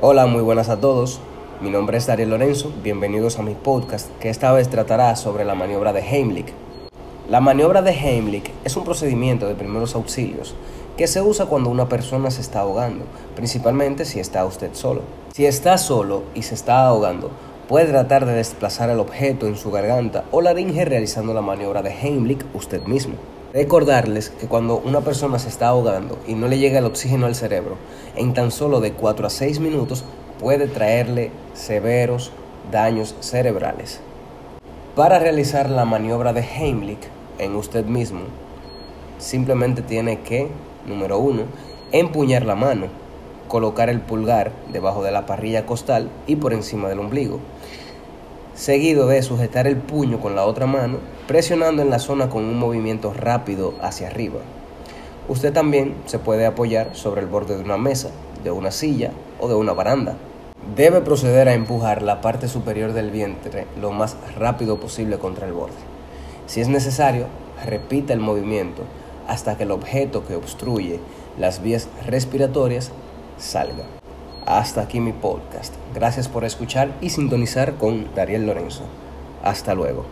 Hola, muy buenas a todos. Mi nombre es Darío Lorenzo. Bienvenidos a mi podcast que esta vez tratará sobre la maniobra de Heimlich. La maniobra de Heimlich es un procedimiento de primeros auxilios que se usa cuando una persona se está ahogando, principalmente si está usted solo. Si está solo y se está ahogando, puede tratar de desplazar el objeto en su garganta o laringe realizando la maniobra de Heimlich usted mismo. Recordarles que cuando una persona se está ahogando y no le llega el oxígeno al cerebro, en tan solo de 4 a 6 minutos puede traerle severos daños cerebrales. Para realizar la maniobra de Heimlich en usted mismo, simplemente tiene que, número 1, empuñar la mano, colocar el pulgar debajo de la parrilla costal y por encima del ombligo seguido de sujetar el puño con la otra mano, presionando en la zona con un movimiento rápido hacia arriba. Usted también se puede apoyar sobre el borde de una mesa, de una silla o de una baranda. Debe proceder a empujar la parte superior del vientre lo más rápido posible contra el borde. Si es necesario, repita el movimiento hasta que el objeto que obstruye las vías respiratorias salga. Hasta aquí mi podcast. Gracias por escuchar y sintonizar con Dariel Lorenzo. Hasta luego.